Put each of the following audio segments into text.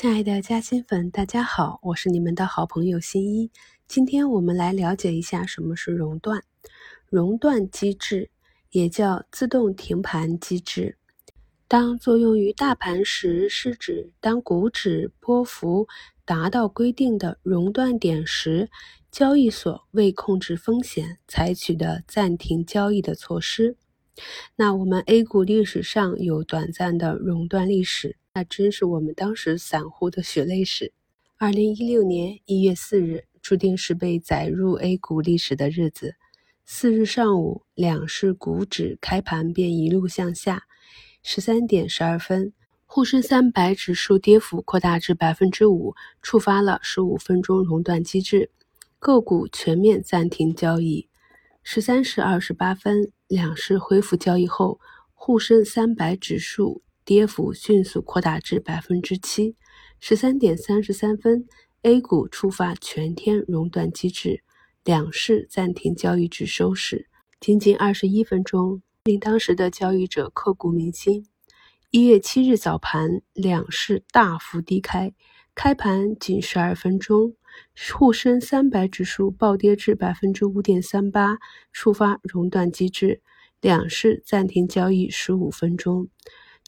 亲爱的嘉兴粉，大家好，我是你们的好朋友新一。今天我们来了解一下什么是熔断。熔断机制也叫自动停盘机制。当作用于大盘时，是指当股指波幅达到规定的熔断点时，交易所为控制风险采取的暂停交易的措施。那我们 A 股历史上有短暂的熔断历史。那真是我们当时散户的血泪史。二零一六年一月四日，注定是被载入 A 股历史的日子。四日上午，两市股指开盘便一路向下。十三点十二分，沪深三百指数跌幅扩大至百分之五，触发了十五分钟熔断机制，个股全面暂停交易。十三时二十八分，两市恢复交易后，沪深三百指数。跌幅迅速扩大至百分之七。十三点三十三分，A 股触发全天熔断机制，两市暂停交易至收市。仅仅二十一分钟，令当时的交易者刻骨铭心。一月七日早盘，两市大幅低开，开盘仅十二分钟，沪深三百指数暴跌至百分之五点三八，触发熔断机制，两市暂停交易十五分钟。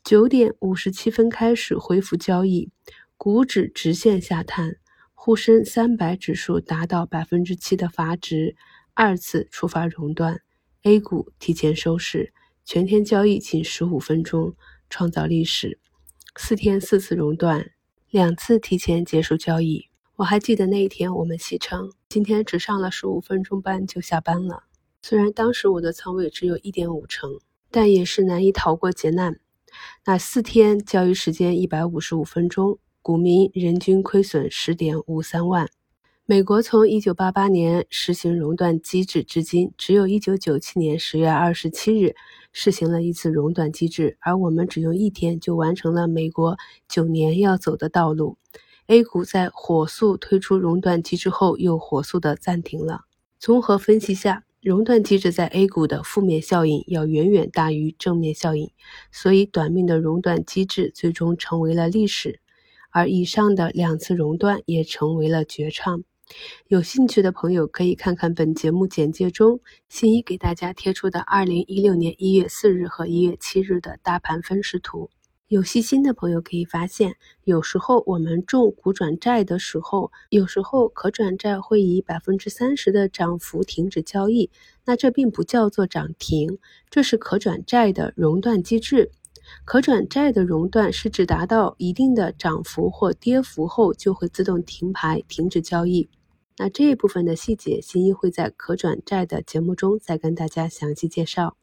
九点五十七分开始恢复交易，股指直线下探，沪深三百指数达到百分之七的阀值，二次触发熔断，A 股提前收市，全天交易仅十五分钟，创造历史。四天四次熔断，两次提前结束交易。我还记得那一天，我们戏称今天只上了十五分钟班就下班了。虽然当时我的仓位只有一点五成，但也是难以逃过劫难。那四天交易时间一百五十五分钟，股民人均亏损十点五三万。美国从一九八八年实行熔断机制至今，只有一九九七年十月二十七日实行了一次熔断机制，而我们只用一天就完成了美国九年要走的道路。A 股在火速推出熔断机制后，又火速的暂停了。综合分析下。熔断机制在 A 股的负面效应要远远大于正面效应，所以短命的熔断机制最终成为了历史，而以上的两次熔断也成为了绝唱。有兴趣的朋友可以看看本节目简介中新一给大家贴出的2016年1月4日和1月7日的大盘分时图。有细心的朋友可以发现，有时候我们重股转债的时候，有时候可转债会以百分之三十的涨幅停止交易，那这并不叫做涨停，这是可转债的熔断机制。可转债的熔断是指达到一定的涨幅或跌幅后，就会自动停牌停止交易。那这一部分的细节，新一会在可转债的节目中再跟大家详细介绍。